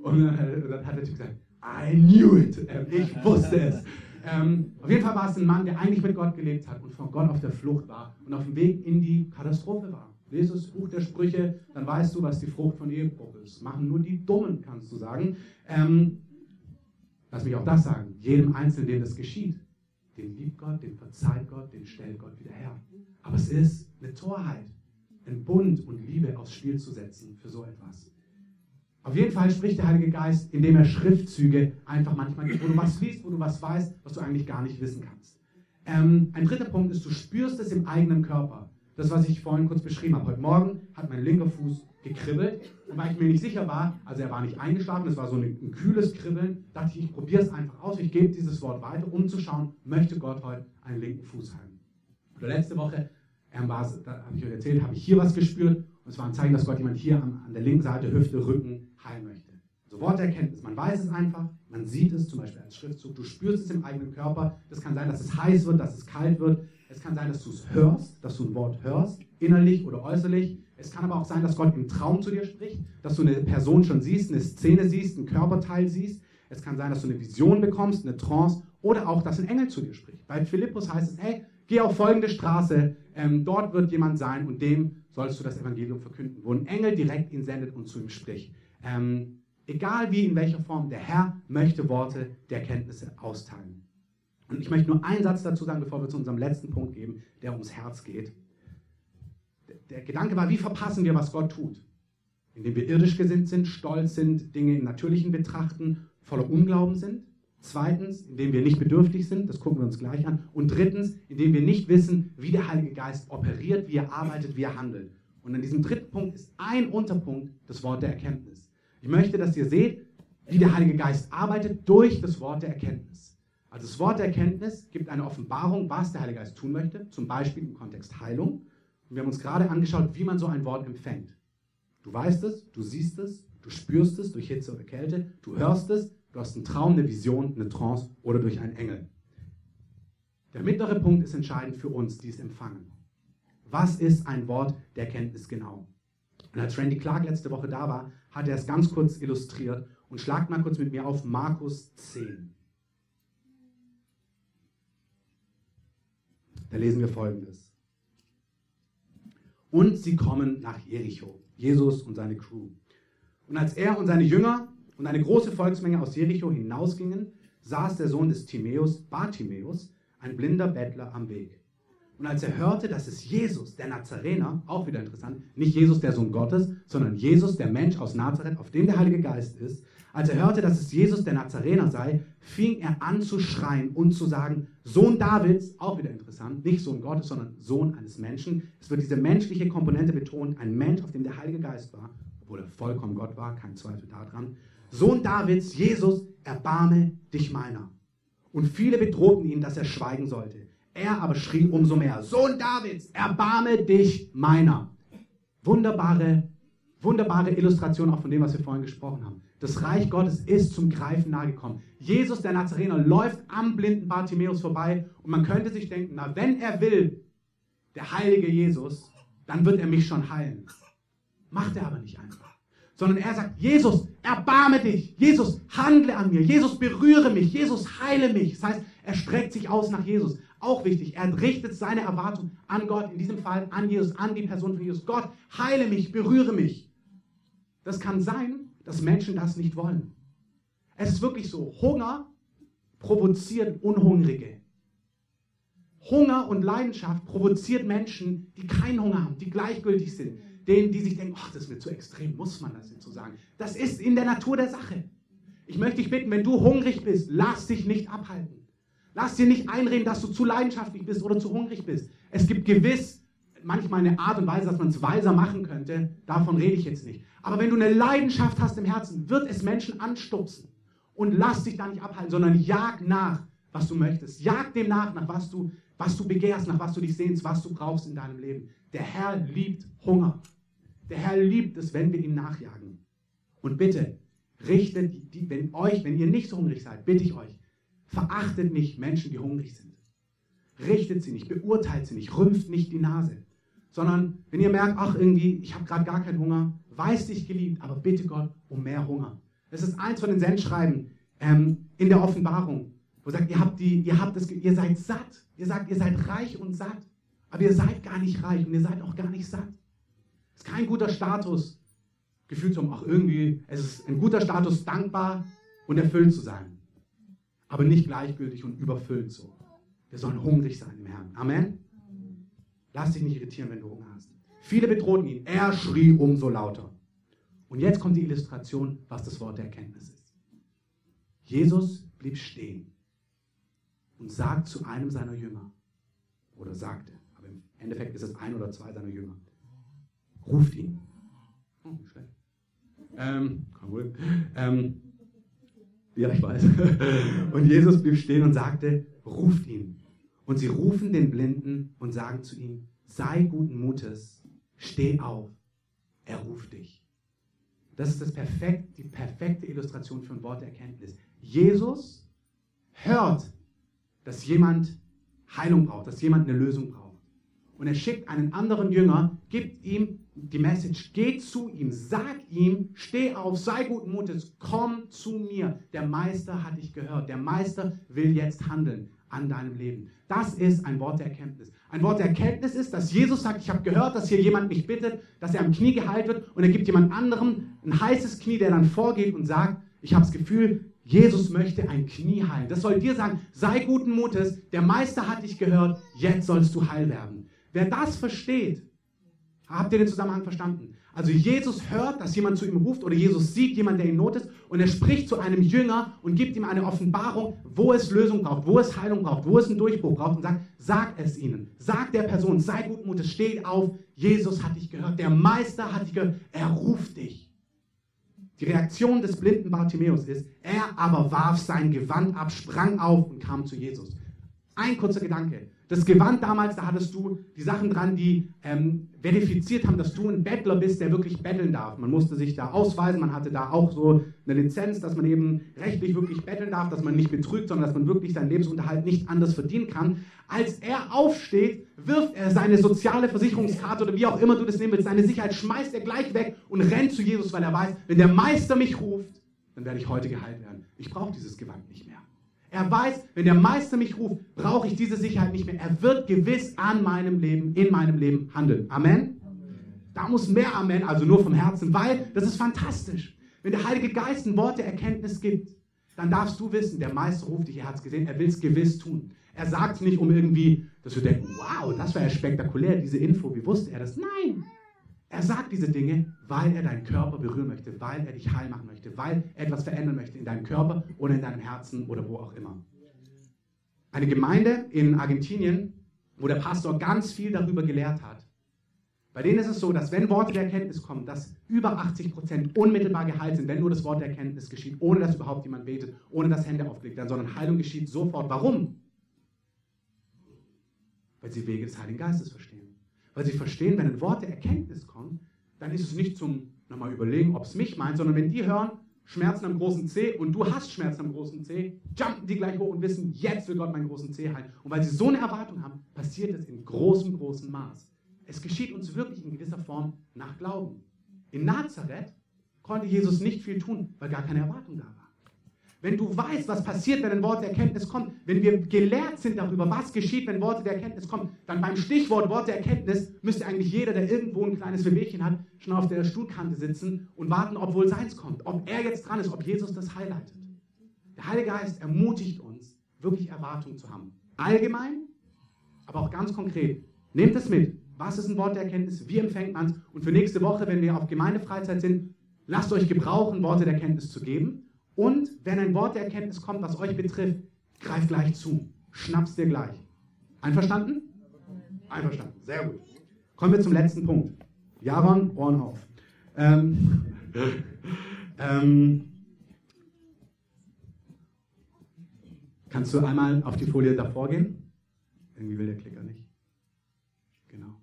Und dann, hat der Typ gesagt, I knew it. Ähm, ich wusste es. Ähm, auf jeden Fall war es ein Mann, der eigentlich mit Gott gelebt hat und von Gott auf der Flucht war und auf dem Weg in die Katastrophe war. Lese das Buch der Sprüche, dann weißt du, was die Frucht von Ehebruch ist. Machen nur die Dummen, kannst du sagen. Ähm, lass mich auch das sagen. Jedem Einzelnen, dem das geschieht, den liebt Gott, den verzeiht Gott, den stellt Gott wieder her. Aber es ist eine Torheit, einen Bund und Liebe aufs Spiel zu setzen für so etwas. Auf jeden Fall spricht der Heilige Geist, indem er Schriftzüge einfach manchmal gibt, wo du was liest, wo du was weißt, was du eigentlich gar nicht wissen kannst. Ähm, ein dritter Punkt ist, du spürst es im eigenen Körper. Das, was ich vorhin kurz beschrieben habe. Heute Morgen hat mein linker Fuß gekribbelt und weil ich mir nicht sicher war, also er war nicht eingeschlafen, es war so ein, ein kühles Kribbeln, dachte ich, ich probiere es einfach aus, ich gebe dieses Wort weiter, um zu schauen, möchte Gott heute einen linken Fuß heilen. Oder letzte Woche, ähm, da habe ich euch erzählt, habe ich hier was gespürt und es war ein Zeichen, dass Gott jemand hier an, an der linken Seite, Hüfte, Rücken heilen möchte. Also Worterkenntnis, man weiß es einfach, man sieht es zum Beispiel als Schriftzug, du spürst es im eigenen Körper. Das kann sein, dass es heiß wird, dass es kalt wird. Es kann sein, dass du es hörst, dass du ein Wort hörst, innerlich oder äußerlich. Es kann aber auch sein, dass Gott im Traum zu dir spricht, dass du eine Person schon siehst, eine Szene siehst, ein Körperteil siehst. Es kann sein, dass du eine Vision bekommst, eine Trance oder auch, dass ein Engel zu dir spricht. Bei Philippus heißt es, hey, geh auf folgende Straße, ähm, dort wird jemand sein und dem sollst du das Evangelium verkünden, wo ein Engel direkt ihn sendet und zu ihm spricht. Ähm, egal wie, in welcher Form, der Herr möchte Worte der Kenntnisse austeilen. Und ich möchte nur einen Satz dazu sagen, bevor wir zu unserem letzten Punkt gehen, der ums Herz geht. Der Gedanke war, wie verpassen wir, was Gott tut? Indem wir irdisch gesinnt sind, stolz sind, Dinge im Natürlichen betrachten, voller Unglauben sind. Zweitens, indem wir nicht bedürftig sind, das gucken wir uns gleich an. Und drittens, indem wir nicht wissen, wie der Heilige Geist operiert, wie er arbeitet, wie er handelt. Und an diesem dritten Punkt ist ein Unterpunkt das Wort der Erkenntnis. Ich möchte, dass ihr seht, wie der Heilige Geist arbeitet durch das Wort der Erkenntnis. Also das Wort der Erkenntnis gibt eine Offenbarung, was der Heilige Geist tun möchte, zum Beispiel im Kontext Heilung. Und wir haben uns gerade angeschaut, wie man so ein Wort empfängt. Du weißt es, du siehst es, du spürst es durch Hitze oder Kälte, du hörst es, du hast einen Traum, eine Vision, eine Trance oder durch einen Engel. Der mittlere Punkt ist entscheidend für uns, die es empfangen. Was ist ein Wort der Erkenntnis genau? Und als Randy Clark letzte Woche da war, hat er es ganz kurz illustriert und schlagt mal kurz mit mir auf Markus 10. Da lesen wir folgendes. Und sie kommen nach Jericho, Jesus und seine Crew. Und als er und seine Jünger und eine große Volksmenge aus Jericho hinausgingen, saß der Sohn des Timäus, Bartimäus, ein blinder Bettler am Weg. Und als er hörte, dass es Jesus, der Nazarener, auch wieder interessant, nicht Jesus, der Sohn Gottes, sondern Jesus, der Mensch aus Nazareth, auf dem der Heilige Geist ist, als er hörte, dass es Jesus, der Nazarener sei, fing er an zu schreien und zu sagen, Sohn Davids, auch wieder interessant, nicht Sohn Gottes, sondern Sohn eines Menschen. Es wird diese menschliche Komponente betont, ein Mensch, auf dem der Heilige Geist war, obwohl er vollkommen Gott war, kein Zweifel daran. Sohn Davids, Jesus, erbarme dich meiner. Und viele bedrohten ihn, dass er schweigen sollte. Er aber schrie umso mehr, Sohn Davids, erbarme dich meiner. Wunderbare, wunderbare Illustration auch von dem, was wir vorhin gesprochen haben. Das Reich Gottes ist zum Greifen nahe gekommen. Jesus, der Nazarener, läuft am blinden Bartimäus vorbei und man könnte sich denken, na, wenn er will, der heilige Jesus, dann wird er mich schon heilen. Macht er aber nicht einfach. Sondern er sagt, Jesus, erbarme dich. Jesus, handle an mir. Jesus, berühre mich. Jesus, heile mich. Das heißt, er streckt sich aus nach Jesus. Auch wichtig, er richtet seine Erwartung an Gott, in diesem Fall an Jesus, an die Person von Jesus. Gott, heile mich, berühre mich. Das kann sein, dass Menschen das nicht wollen. Es ist wirklich so, Hunger provoziert Unhungrige. Hunger und Leidenschaft provoziert Menschen, die keinen Hunger haben, die gleichgültig sind, denen, die sich denken, ach, das mir zu extrem, muss man das jetzt so sagen. Das ist in der Natur der Sache. Ich möchte dich bitten, wenn du hungrig bist, lass dich nicht abhalten. Lass dir nicht einreden, dass du zu leidenschaftlich bist oder zu hungrig bist. Es gibt gewiss manchmal eine Art und Weise, dass man es weiser machen könnte. Davon rede ich jetzt nicht. Aber wenn du eine Leidenschaft hast im Herzen, wird es Menschen anstupsen. Und lass dich da nicht abhalten, sondern jag nach, was du möchtest. Jag dem nach, nach was du, was du begehrst, nach was du dich sehnst, was du brauchst in deinem Leben. Der Herr liebt Hunger. Der Herr liebt es, wenn wir ihm nachjagen. Und bitte, richtet die, wenn euch, wenn ihr nicht so hungrig seid, bitte ich euch, Verachtet nicht Menschen, die hungrig sind. Richtet sie nicht, beurteilt sie nicht, rümpft nicht die Nase. Sondern wenn ihr merkt, ach irgendwie, ich habe gerade gar keinen Hunger, weiß dich geliebt, aber bitte Gott um mehr Hunger. Das ist eins von den Sendschreiben ähm, in der Offenbarung, wo sagt, ihr habt die, ihr habt das, ihr seid satt. Ihr sagt, ihr seid reich und satt, aber ihr seid gar nicht reich und ihr seid auch gar nicht satt. Ist kein guter Status, gefühlt so, ach irgendwie, es ist ein guter Status, dankbar und erfüllt zu sein aber nicht gleichgültig und überfüllt so. Wir sollen hungrig sein im Herrn. Amen. Lass dich nicht irritieren, wenn du Hunger hast. Viele bedrohten ihn. Er schrie umso lauter. Und jetzt kommt die Illustration, was das Wort der Erkenntnis ist. Jesus blieb stehen und sagt zu einem seiner Jünger, oder sagte, aber im Endeffekt ist es ein oder zwei seiner Jünger, ruft ihn. Oh, schlecht. Ähm, ähm, ja, ich weiß. Und Jesus blieb stehen und sagte, ruft ihn. Und sie rufen den Blinden und sagen zu ihm, sei guten Mutes, steh auf, er ruft dich. Das ist das perfekt, die perfekte Illustration für ein Wort der Erkenntnis. Jesus hört, dass jemand Heilung braucht, dass jemand eine Lösung braucht. Und er schickt einen anderen Jünger, gibt ihm die Message, geh zu ihm, sag ihm, steh auf, sei guten Mutes, komm zu mir. Der Meister hat dich gehört. Der Meister will jetzt handeln an deinem Leben. Das ist ein Wort der Erkenntnis. Ein Wort der Erkenntnis ist, dass Jesus sagt, ich habe gehört, dass hier jemand mich bittet, dass er am Knie geheilt wird und er gibt jemand anderem ein heißes Knie, der dann vorgeht und sagt, ich habe das Gefühl, Jesus möchte ein Knie heilen. Das soll dir sagen, sei guten Mutes, der Meister hat dich gehört, jetzt sollst du heil werden. Wer das versteht, Habt ihr den Zusammenhang verstanden? Also Jesus hört, dass jemand zu ihm ruft oder Jesus sieht jemanden, der in Not ist und er spricht zu einem Jünger und gibt ihm eine Offenbarung, wo es Lösung braucht, wo es Heilung braucht, wo es einen Durchbruch braucht und sagt, sag es ihnen. Sag der Person, sei gutmütig, steh auf, Jesus hat dich gehört, der Meister hat dich gehört, er ruft dich. Die Reaktion des blinden Bartimäus ist, Er aber warf sein Gewand ab, sprang auf und kam zu Jesus. Ein kurzer Gedanke. Das Gewand damals, da hattest du die Sachen dran, die ähm, verifiziert haben, dass du ein Bettler bist, der wirklich betteln darf. Man musste sich da ausweisen, man hatte da auch so eine Lizenz, dass man eben rechtlich wirklich betteln darf, dass man nicht betrügt, sondern dass man wirklich seinen Lebensunterhalt nicht anders verdienen kann. Als er aufsteht, wirft er seine soziale Versicherungskarte oder wie auch immer du das nehmen willst, seine Sicherheit schmeißt er gleich weg und rennt zu Jesus, weil er weiß, wenn der Meister mich ruft, dann werde ich heute geheilt werden. Ich brauche dieses Gewand nicht mehr. Er weiß, wenn der Meister mich ruft, brauche ich diese Sicherheit nicht mehr. Er wird gewiss an meinem Leben, in meinem Leben handeln. Amen? Da muss mehr Amen, also nur vom Herzen, weil das ist fantastisch. Wenn der Heilige Geist ein Wort der Erkenntnis gibt, dann darfst du wissen, der Meister ruft dich, er hat es gesehen, er will es gewiss tun. Er sagt es nicht, um irgendwie, dass wir denken, wow, das wäre ja spektakulär, diese Info, wie wusste er das? Nein, er sagt diese Dinge, weil er deinen Körper berühren möchte, weil er dich heil machen möchte, weil er etwas verändern möchte in deinem Körper oder in deinem Herzen oder wo auch immer. Eine Gemeinde in Argentinien, wo der Pastor ganz viel darüber gelehrt hat, bei denen ist es so, dass wenn Worte der Erkenntnis kommen, dass über 80 Prozent unmittelbar geheilt sind, wenn nur das Wort der Erkenntnis geschieht, ohne dass überhaupt jemand betet, ohne dass Hände aufgelegt werden, sondern Heilung geschieht sofort. Warum? Weil sie Wege des Heiligen Geistes verstehen. Weil sie verstehen, wenn ein Wort der Erkenntnis kommt, dann ist es nicht zum nochmal überlegen, ob es mich meint, sondern wenn die hören, Schmerzen am großen C und du hast Schmerzen am großen C, jumpen die gleich hoch und wissen, jetzt will Gott meinen großen C heilen. Und weil sie so eine Erwartung haben, passiert es in großem, großem Maß. Es geschieht uns wirklich in gewisser Form nach Glauben. In Nazareth konnte Jesus nicht viel tun, weil gar keine Erwartung da war. Wenn du weißt, was passiert, wenn ein Wort der Erkenntnis kommt, wenn wir gelehrt sind darüber, was geschieht, wenn Worte der Erkenntnis kommen, dann beim Stichwort Wort der Erkenntnis müsste eigentlich jeder, der irgendwo ein kleines Wehwehchen hat, schon auf der Stuhlkante sitzen und warten, ob wohl seins kommt, ob er jetzt dran ist, ob Jesus das highlightet. Der Heilige Geist ermutigt uns, wirklich Erwartungen zu haben. Allgemein, aber auch ganz konkret. Nehmt es mit. Was ist ein Wort der Erkenntnis? Wie empfängt man es? Und für nächste Woche, wenn wir auf Gemeindefreizeit sind, lasst euch gebrauchen, Worte der Erkenntnis zu geben. Und wenn ein Wort der Erkenntnis kommt, was euch betrifft, greift gleich zu. Schnapp's dir gleich. Einverstanden? Einverstanden. Sehr gut. Kommen wir zum letzten Punkt. Jaron, Ohren auf. Ähm, ähm, kannst du einmal auf die Folie davor gehen? Irgendwie will der Klicker nicht. Genau.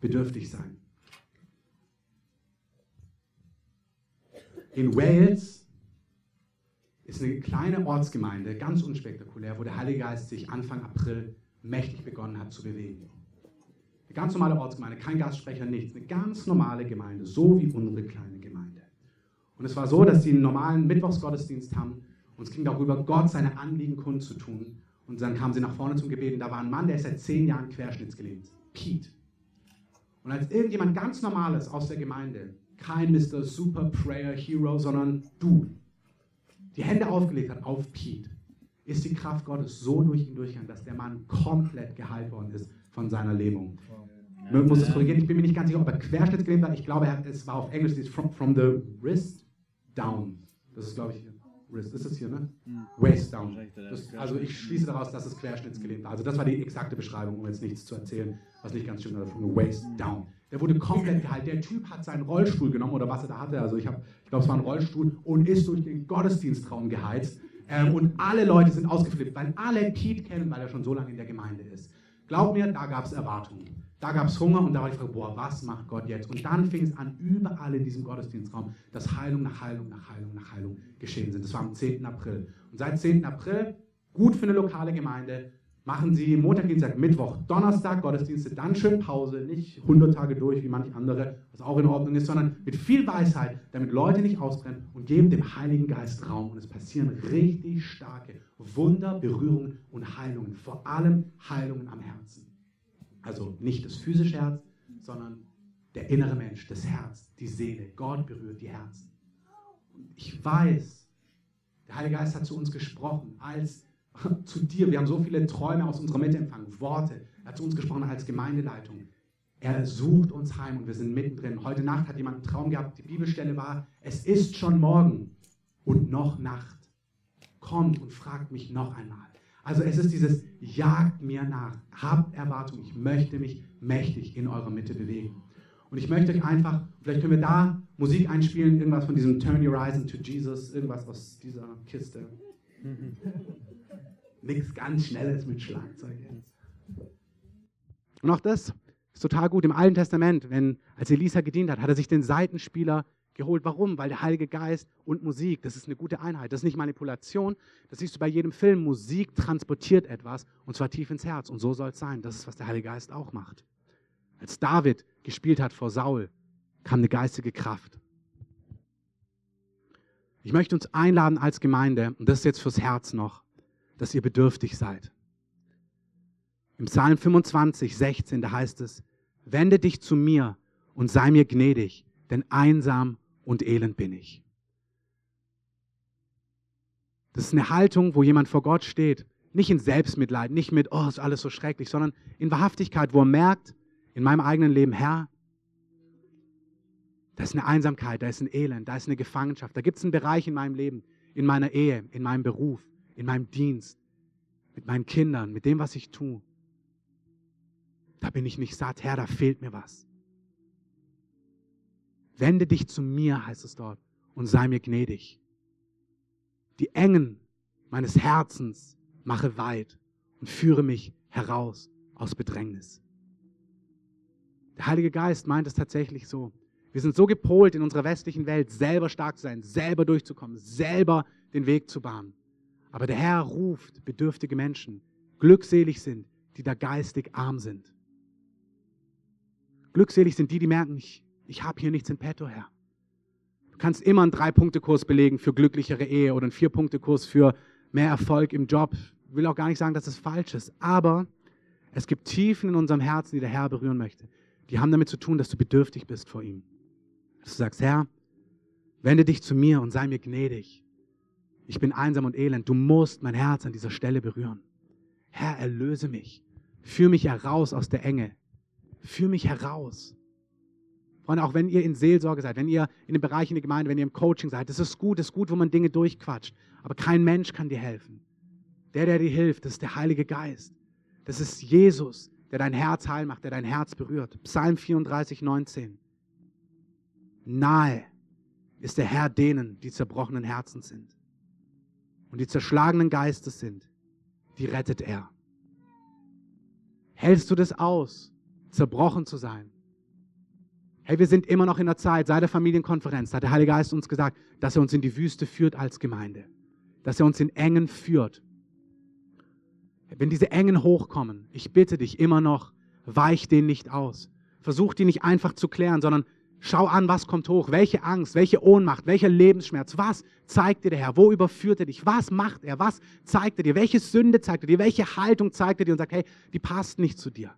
Bedürftig sein. In Wales ist eine kleine Ortsgemeinde, ganz unspektakulär, wo der Heilige Geist sich Anfang April mächtig begonnen hat zu bewegen. Eine ganz normale Ortsgemeinde, kein Gastsprecher, nichts. Eine ganz normale Gemeinde, so wie unsere kleine Gemeinde. Und es war so, dass sie einen normalen Mittwochsgottesdienst haben und es ging darüber, Gott seine Anliegen kundzutun. Und dann kamen sie nach vorne zum Gebeten. Da war ein Mann, der ist seit zehn Jahren querschnittsgelähmt. Pete. Und als irgendjemand ganz Normales aus der Gemeinde kein Mr. Super Prayer Hero, sondern du, die Hände aufgelegt hat auf Pete, ist die Kraft Gottes so durch ihn durchgegangen, dass der Mann komplett geheilt worden ist von seiner Lähmung. Ich muss es korrigieren, ich bin mir nicht ganz sicher, ob er querschnittsgelähmt war. Ich glaube, es war auf Englisch, from, from the wrist down. Das ist, glaube ich, Wrist. Ist das hier, ne? Mhm. Waist down. Das, also ich schließe daraus, dass es querschnittsgelähmt war. Also das war die exakte Beschreibung, um jetzt nichts zu erzählen, was nicht ganz stimmt. From the waist down. Der wurde komplett geheilt. Der Typ hat seinen Rollstuhl genommen oder was er da hatte. Also ich, ich glaube, es war ein Rollstuhl und ist durch den Gottesdienstraum geheizt. Ähm, und alle Leute sind ausgeflippt, weil alle Pete kennen, weil er schon so lange in der Gemeinde ist. Glaub mir, da gab es Erwartungen. Da gab es Hunger und da war die Frage, boah, was macht Gott jetzt? Und dann fing es an, überall in diesem Gottesdienstraum, dass Heilung nach Heilung nach Heilung nach Heilung geschehen sind. Das war am 10. April. Und seit 10. April, gut für eine lokale Gemeinde, machen sie Montag, Dienstag, Mittwoch, Donnerstag Gottesdienste, dann schön Pause, nicht 100 Tage durch wie manche andere, was auch in Ordnung ist, sondern mit viel Weisheit, damit Leute nicht ausbrennen und geben dem Heiligen Geist Raum. Und es passieren richtig starke Wunder, Berührungen und Heilungen, vor allem Heilungen am Herzen. Also nicht das physische Herz, sondern der innere Mensch, das Herz, die Seele. Gott berührt die Herzen. Und ich weiß, der Heilige Geist hat zu uns gesprochen als zu dir. Wir haben so viele Träume aus unserer Mitte empfangen, Worte. Er hat zu uns gesprochen als Gemeindeleitung. Er sucht uns heim und wir sind mittendrin. Heute Nacht hat jemand einen Traum gehabt. Die Bibelstelle war: Es ist schon morgen und noch Nacht. Kommt und fragt mich noch einmal. Also es ist dieses Jagt mir nach, habt Erwartung. Ich möchte mich mächtig in eurer Mitte bewegen. Und ich möchte euch einfach, vielleicht können wir da Musik einspielen, irgendwas von diesem Turn Your Eyes into Jesus, irgendwas aus dieser Kiste. Nichts ganz Schnelles mit Schlagzeug jetzt. Und auch das ist total gut im Alten Testament, wenn als Elisa gedient hat, hat er sich den Seitenspieler geholt. Warum? Weil der Heilige Geist und Musik, das ist eine gute Einheit. Das ist nicht Manipulation. Das siehst du bei jedem Film. Musik transportiert etwas und zwar tief ins Herz. Und so soll es sein. Das ist, was der Heilige Geist auch macht. Als David gespielt hat vor Saul, kam eine geistige Kraft. Ich möchte uns einladen als Gemeinde, und das ist jetzt fürs Herz noch, dass ihr bedürftig seid. Im Psalm 25, 16, da heißt es, wende dich zu mir und sei mir gnädig, denn einsam und elend bin ich. Das ist eine Haltung, wo jemand vor Gott steht, nicht in Selbstmitleid, nicht mit, oh, ist alles so schrecklich, sondern in Wahrhaftigkeit, wo er merkt, in meinem eigenen Leben, Herr, da ist eine Einsamkeit, da ist ein Elend, da ist eine Gefangenschaft, da gibt es einen Bereich in meinem Leben, in meiner Ehe, in meinem Beruf, in meinem Dienst, mit meinen Kindern, mit dem, was ich tue. Da bin ich nicht satt, Herr, da fehlt mir was. Wende dich zu mir, heißt es dort, und sei mir gnädig. Die Engen meines Herzens mache weit und führe mich heraus aus Bedrängnis. Der Heilige Geist meint es tatsächlich so. Wir sind so gepolt in unserer westlichen Welt, selber stark zu sein, selber durchzukommen, selber den Weg zu bahnen. Aber der Herr ruft bedürftige Menschen, glückselig sind, die da geistig arm sind. Glückselig sind die, die merken, ich, ich habe hier nichts in petto, Herr. Du kannst immer einen Drei-Punkte-Kurs belegen für glücklichere Ehe oder einen Vier-Punkte-Kurs für mehr Erfolg im Job. Ich will auch gar nicht sagen, dass es falsch ist, aber es gibt Tiefen in unserem Herzen, die der Herr berühren möchte. Die haben damit zu tun, dass du bedürftig bist vor ihm. Dass du sagst, Herr, wende dich zu mir und sei mir gnädig. Ich bin einsam und elend. Du musst mein Herz an dieser Stelle berühren. Herr, erlöse mich. Führ mich heraus aus der Enge. Führ mich heraus. Freunde, auch wenn ihr in Seelsorge seid, wenn ihr in dem Bereich in der Gemeinde, wenn ihr im Coaching seid, das ist gut, das ist gut, wo man Dinge durchquatscht. Aber kein Mensch kann dir helfen. Der, der dir hilft, das ist der Heilige Geist. Das ist Jesus, der dein Herz heil macht, der dein Herz berührt. Psalm 34, 19. Nahe ist der Herr denen, die zerbrochenen Herzen sind und die zerschlagenen Geistes sind, die rettet er. Hältst du das aus, zerbrochen zu sein? Hey, wir sind immer noch in der Zeit, seit der Familienkonferenz, hat der Heilige Geist uns gesagt, dass er uns in die Wüste führt als Gemeinde, dass er uns in Engen führt. Wenn diese Engen hochkommen, ich bitte dich immer noch, weich den nicht aus. Versuch die nicht einfach zu klären, sondern Schau an, was kommt hoch, welche Angst, welche Ohnmacht, welcher Lebensschmerz, was zeigt dir der Herr, wo überführt er dich, was macht er, was zeigt er dir, welche Sünde zeigt er dir, welche Haltung zeigt er dir und sagt, hey, die passt nicht zu dir.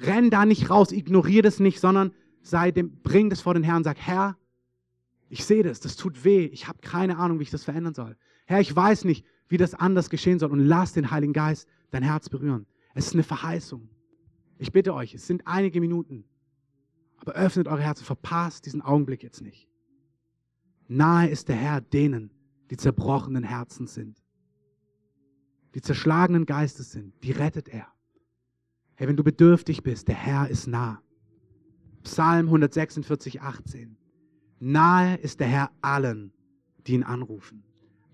Renn da nicht raus, ignoriere das nicht, sondern sei dem, bring das vor den Herrn und sag, Herr, ich sehe das, das tut weh, ich habe keine Ahnung, wie ich das verändern soll. Herr, ich weiß nicht, wie das anders geschehen soll und lass den Heiligen Geist dein Herz berühren. Es ist eine Verheißung. Ich bitte euch, es sind einige Minuten. Aber öffnet eure Herzen, verpasst diesen Augenblick jetzt nicht. Nahe ist der Herr denen, die zerbrochenen Herzen sind, die zerschlagenen Geistes sind, die rettet er. Hey, wenn du bedürftig bist, der Herr ist nah. Psalm 146, 18. Nahe ist der Herr allen, die ihn anrufen.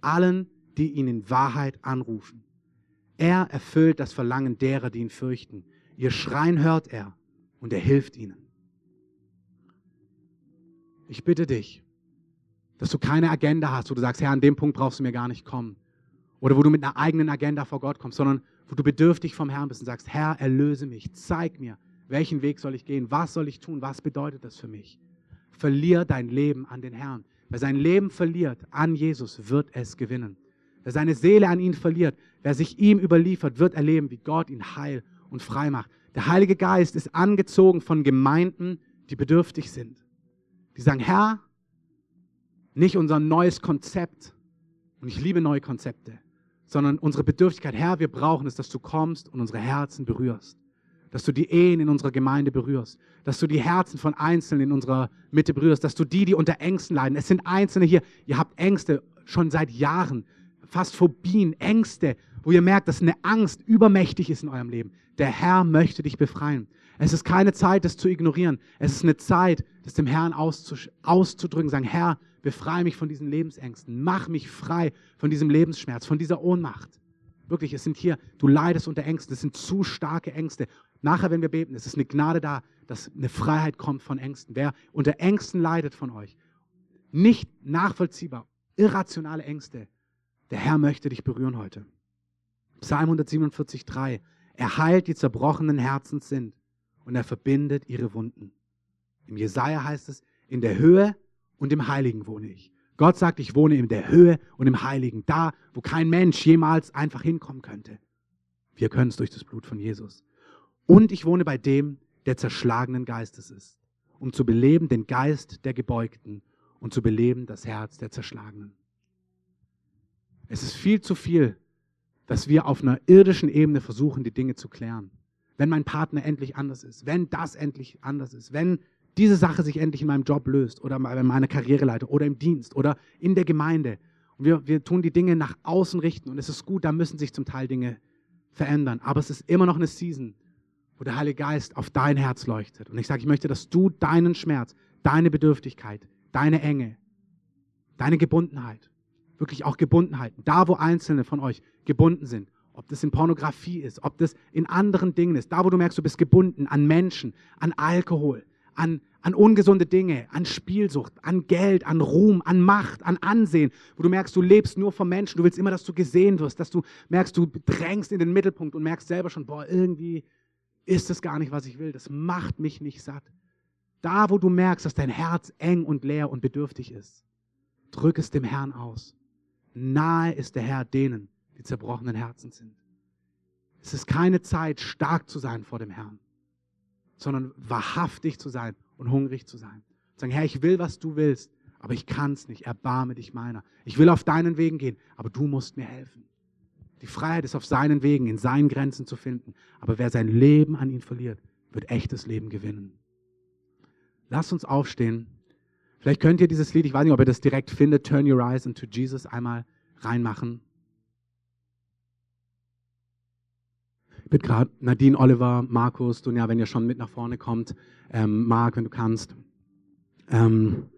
Allen, die ihn in Wahrheit anrufen. Er erfüllt das Verlangen derer, die ihn fürchten. Ihr Schreien hört er und er hilft ihnen ich bitte dich, dass du keine Agenda hast, wo du sagst, Herr, an dem Punkt brauchst du mir gar nicht kommen. Oder wo du mit einer eigenen Agenda vor Gott kommst, sondern wo du bedürftig vom Herrn bist und sagst, Herr, erlöse mich, zeig mir, welchen Weg soll ich gehen, was soll ich tun, was bedeutet das für mich. Verlier dein Leben an den Herrn. Wer sein Leben verliert an Jesus, wird es gewinnen. Wer seine Seele an ihn verliert, wer sich ihm überliefert, wird erleben, wie Gott ihn heil und frei macht. Der Heilige Geist ist angezogen von Gemeinden, die bedürftig sind die sagen, Herr, nicht unser neues Konzept, und ich liebe neue Konzepte, sondern unsere Bedürftigkeit, Herr, wir brauchen es, dass du kommst und unsere Herzen berührst, dass du die Ehen in unserer Gemeinde berührst, dass du die Herzen von Einzelnen in unserer Mitte berührst, dass du die, die unter Ängsten leiden, es sind Einzelne hier, ihr habt Ängste schon seit Jahren, fast Phobien, Ängste, wo ihr merkt, dass eine Angst übermächtig ist in eurem Leben. Der Herr möchte dich befreien. Es ist keine Zeit, das zu ignorieren. Es ist eine Zeit, das dem Herrn auszudrücken, sagen, Herr, befreie mich von diesen Lebensängsten, mach mich frei von diesem Lebensschmerz, von dieser Ohnmacht. Wirklich, es sind hier, du leidest unter Ängsten, es sind zu starke Ängste. Nachher, wenn wir beten, es ist eine Gnade da, dass eine Freiheit kommt von Ängsten. Wer unter Ängsten leidet von euch, nicht nachvollziehbar, irrationale Ängste, der Herr möchte dich berühren heute. Psalm 147, 3. Er heilt die zerbrochenen Herzen sind und er verbindet ihre Wunden. Im Jesaja heißt es, in der Höhe und im Heiligen wohne ich. Gott sagt, ich wohne in der Höhe und im Heiligen, da, wo kein Mensch jemals einfach hinkommen könnte. Wir können es durch das Blut von Jesus. Und ich wohne bei dem, der zerschlagenen Geistes ist, um zu beleben den Geist der Gebeugten und zu beleben das Herz der Zerschlagenen. Es ist viel zu viel, dass wir auf einer irdischen Ebene versuchen, die Dinge zu klären. Wenn mein Partner endlich anders ist, wenn das endlich anders ist, wenn diese Sache sich endlich in meinem Job löst oder bei meiner Karriereleiter oder im Dienst oder in der Gemeinde. Und wir, wir tun die Dinge nach außen richten und es ist gut, da müssen sich zum Teil Dinge verändern. Aber es ist immer noch eine Season, wo der Heilige Geist auf dein Herz leuchtet. Und ich sage, ich möchte, dass du deinen Schmerz, deine Bedürftigkeit, deine Enge, deine Gebundenheit, wirklich auch Gebundenheiten, da wo Einzelne von euch gebunden sind, ob das in Pornografie ist, ob das in anderen Dingen ist, da wo du merkst, du bist gebunden an Menschen, an Alkohol, an, an ungesunde Dinge, an Spielsucht, an Geld, an Ruhm, an Macht, an Ansehen, wo du merkst, du lebst nur vom Menschen, du willst immer, dass du gesehen wirst, dass du merkst, du drängst in den Mittelpunkt und merkst selber schon, boah, irgendwie ist es gar nicht, was ich will, das macht mich nicht satt. Da, wo du merkst, dass dein Herz eng und leer und bedürftig ist, drück es dem Herrn aus. Nahe ist der Herr denen, die zerbrochenen Herzen sind. Es ist keine Zeit, stark zu sein vor dem Herrn sondern wahrhaftig zu sein und hungrig zu sein. Und sagen, Herr, ich will, was du willst, aber ich kann es nicht. Erbarme dich meiner. Ich will auf deinen Wegen gehen, aber du musst mir helfen. Die Freiheit ist auf seinen Wegen, in seinen Grenzen zu finden. Aber wer sein Leben an ihn verliert, wird echtes Leben gewinnen. Lass uns aufstehen. Vielleicht könnt ihr dieses Lied, ich weiß nicht, ob ihr das direkt findet, Turn Your Eyes into Jesus einmal reinmachen. bitte gerade Nadine, Oliver, Markus, Dunja, wenn ihr schon mit nach vorne kommt, ähm, Marc, wenn du kannst. Ähm,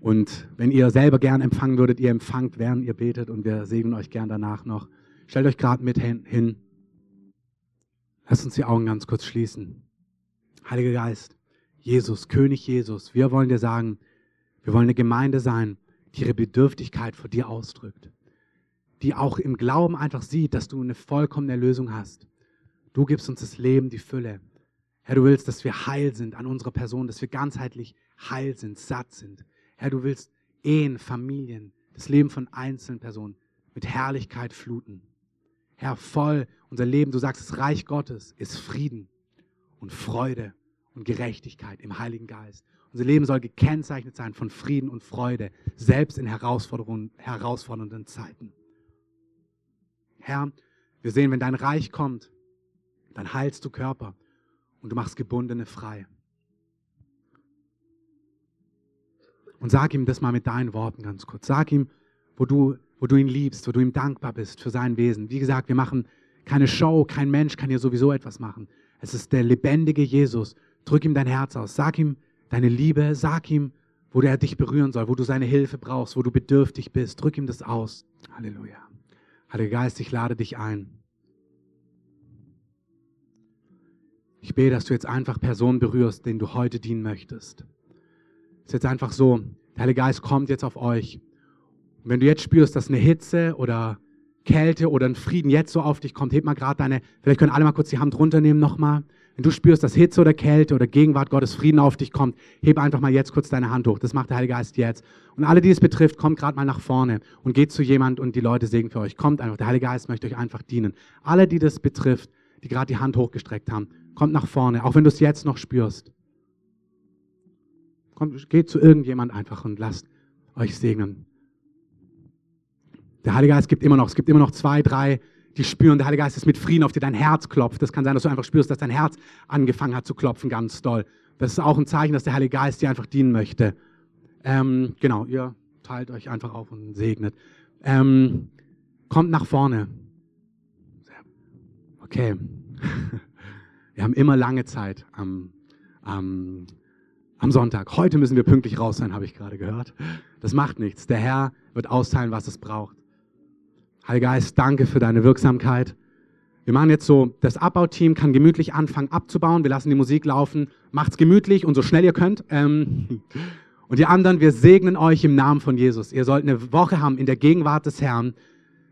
und wenn ihr selber gern empfangen würdet, ihr empfangt, während ihr betet und wir segnen euch gern danach noch. Stellt euch gerade mit hin. Lasst uns die Augen ganz kurz schließen. Heiliger Geist, Jesus, König Jesus, wir wollen dir sagen, wir wollen eine Gemeinde sein, die ihre Bedürftigkeit vor dir ausdrückt die auch im Glauben einfach sieht, dass du eine vollkommene Erlösung hast. Du gibst uns das Leben, die Fülle. Herr, du willst, dass wir heil sind an unserer Person, dass wir ganzheitlich heil sind, satt sind. Herr, du willst Ehen, Familien, das Leben von einzelnen Personen mit Herrlichkeit fluten. Herr, voll unser Leben, du sagst, das Reich Gottes ist Frieden und Freude und Gerechtigkeit im Heiligen Geist. Unser Leben soll gekennzeichnet sein von Frieden und Freude, selbst in herausfordernden Zeiten. Herr, wir sehen, wenn dein Reich kommt, dann heilst du Körper und du machst Gebundene frei. Und sag ihm das mal mit deinen Worten ganz kurz. Sag ihm, wo du, wo du ihn liebst, wo du ihm dankbar bist für sein Wesen. Wie gesagt, wir machen keine Show, kein Mensch kann hier sowieso etwas machen. Es ist der lebendige Jesus. Drück ihm dein Herz aus. Sag ihm deine Liebe. Sag ihm, wo er dich berühren soll, wo du seine Hilfe brauchst, wo du bedürftig bist. Drück ihm das aus. Halleluja. Heiliger Geist, ich lade dich ein. Ich bete, dass du jetzt einfach Personen berührst, denen du heute dienen möchtest. Es ist jetzt einfach so, der Heilige Geist kommt jetzt auf euch. Und wenn du jetzt spürst, dass eine Hitze oder Kälte oder ein Frieden jetzt so auf dich kommt, heb mal gerade deine, vielleicht können alle mal kurz die Hand runternehmen nochmal. Wenn du spürst, dass Hitze oder Kälte oder Gegenwart Gottes Frieden auf dich kommt, heb einfach mal jetzt kurz deine Hand hoch. Das macht der Heilige Geist jetzt. Und alle, die es betrifft, kommt gerade mal nach vorne und geht zu jemand und die Leute segnen für euch. Kommt einfach. Der Heilige Geist möchte euch einfach dienen. Alle, die das betrifft, die gerade die Hand hochgestreckt haben, kommt nach vorne, auch wenn du es jetzt noch spürst. Kommt, geht zu irgendjemand einfach und lasst euch segnen. Der Heilige Geist gibt immer noch, es gibt immer noch zwei, drei, die spüren, der Heilige Geist ist mit Frieden auf dir dein Herz klopft. Das kann sein, dass du einfach spürst, dass dein Herz angefangen hat zu klopfen, ganz doll. Das ist auch ein Zeichen, dass der Heilige Geist dir einfach dienen möchte. Ähm, genau, ihr teilt euch einfach auf und segnet. Ähm, kommt nach vorne. Okay. Wir haben immer lange Zeit am, am, am Sonntag. Heute müssen wir pünktlich raus sein, habe ich gerade gehört. Das macht nichts. Der Herr wird austeilen, was es braucht. Heiliger Geist, danke für deine Wirksamkeit. Wir machen jetzt so, das Abbauteam kann gemütlich anfangen abzubauen. Wir lassen die Musik laufen. Macht's gemütlich und so schnell ihr könnt. Ähm, und die anderen, wir segnen euch im Namen von Jesus. Ihr sollt eine Woche haben in der Gegenwart des Herrn.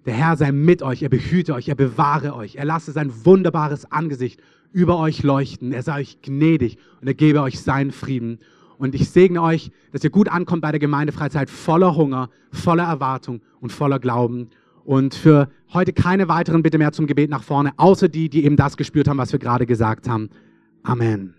Der Herr sei mit euch, er behüte euch, er bewahre euch, er lasse sein wunderbares Angesicht über euch leuchten, er sei euch gnädig und er gebe euch seinen Frieden. Und ich segne euch, dass ihr gut ankommt bei der Gemeindefreizeit voller Hunger, voller Erwartung und voller Glauben. Und für heute keine weiteren Bitte mehr zum Gebet nach vorne, außer die, die eben das gespürt haben, was wir gerade gesagt haben. Amen.